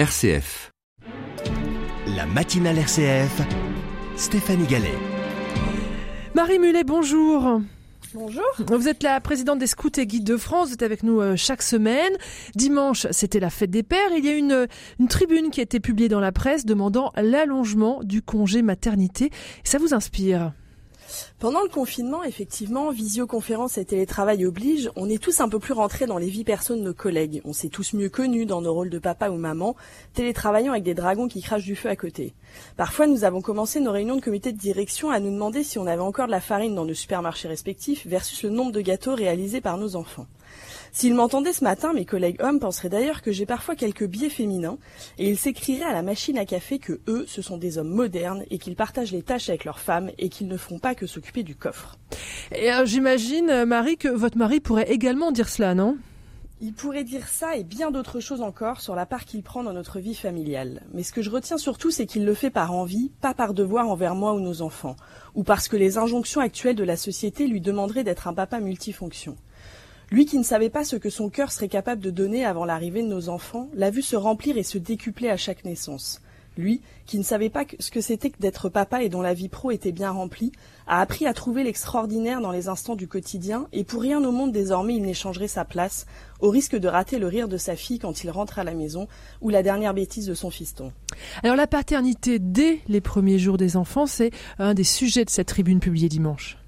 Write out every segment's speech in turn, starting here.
RCF. La matinale RCF, Stéphanie Gallet. Marie Mulet, bonjour. Bonjour. Vous êtes la présidente des Scouts et Guides de France. Vous êtes avec nous euh, chaque semaine. Dimanche, c'était la fête des pères. Il y a une, une tribune qui a été publiée dans la presse demandant l'allongement du congé maternité. Ça vous inspire? Pendant le confinement, effectivement, visioconférence et télétravail oblige, on est tous un peu plus rentrés dans les vies perso de nos collègues. On s'est tous mieux connus dans nos rôles de papa ou maman, télétravaillant avec des dragons qui crachent du feu à côté. Parfois, nous avons commencé nos réunions de comité de direction à nous demander si on avait encore de la farine dans nos supermarchés respectifs versus le nombre de gâteaux réalisés par nos enfants. S'ils m'entendaient ce matin, mes collègues hommes penseraient d'ailleurs que j'ai parfois quelques biais féminins, et ils s'écrieraient à la machine à café que eux, ce sont des hommes modernes, et qu'ils partagent les tâches avec leurs femmes, et qu'ils ne font pas que s'occuper du coffre. Et euh, j'imagine, euh, Marie, que votre mari pourrait également dire cela, non? Il pourrait dire ça et bien d'autres choses encore sur la part qu'il prend dans notre vie familiale. Mais ce que je retiens surtout, c'est qu'il le fait par envie, pas par devoir envers moi ou nos enfants, ou parce que les injonctions actuelles de la société lui demanderaient d'être un papa multifonction. Lui qui ne savait pas ce que son cœur serait capable de donner avant l'arrivée de nos enfants, l'a vu se remplir et se décupler à chaque naissance. Lui, qui ne savait pas ce que c'était que d'être papa et dont la vie pro était bien remplie, a appris à trouver l'extraordinaire dans les instants du quotidien, et pour rien au monde désormais il n'échangerait sa place, au risque de rater le rire de sa fille quand il rentre à la maison, ou la dernière bêtise de son fiston. Alors la paternité dès les premiers jours des enfants, c'est un des sujets de cette tribune publiée dimanche.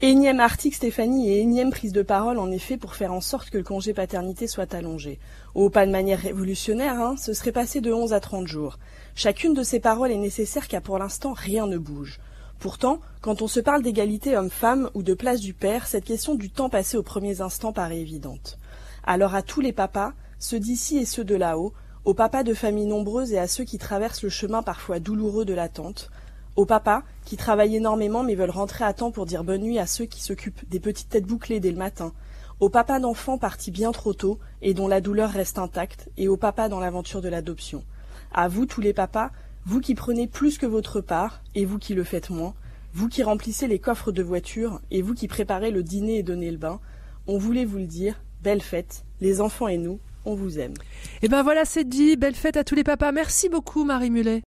Énième article, Stéphanie, et énième prise de parole, en effet, pour faire en sorte que le congé paternité soit allongé. Oh, pas de manière révolutionnaire, hein, ce serait passé de 11 à 30 jours. Chacune de ces paroles est nécessaire car pour l'instant rien ne bouge. Pourtant, quand on se parle d'égalité homme-femme ou de place du père, cette question du temps passé aux premiers instants paraît évidente. Alors à tous les papas, ceux d'ici et ceux de là-haut, aux papas de familles nombreuses et à ceux qui traversent le chemin parfois douloureux de l'attente, aux papas qui travaillent énormément mais veulent rentrer à temps pour dire bonne nuit à ceux qui s'occupent des petites têtes bouclées dès le matin, aux papas d'enfants partis bien trop tôt et dont la douleur reste intacte, et aux papas dans l'aventure de l'adoption. À vous tous les papas, vous qui prenez plus que votre part, et vous qui le faites moins, vous qui remplissez les coffres de voitures, et vous qui préparez le dîner et donnez le bain, on voulait vous le dire, belle fête, les enfants et nous, on vous aime. Et eh ben voilà, c'est dit, belle fête à tous les papas. Merci beaucoup Marie Mulet.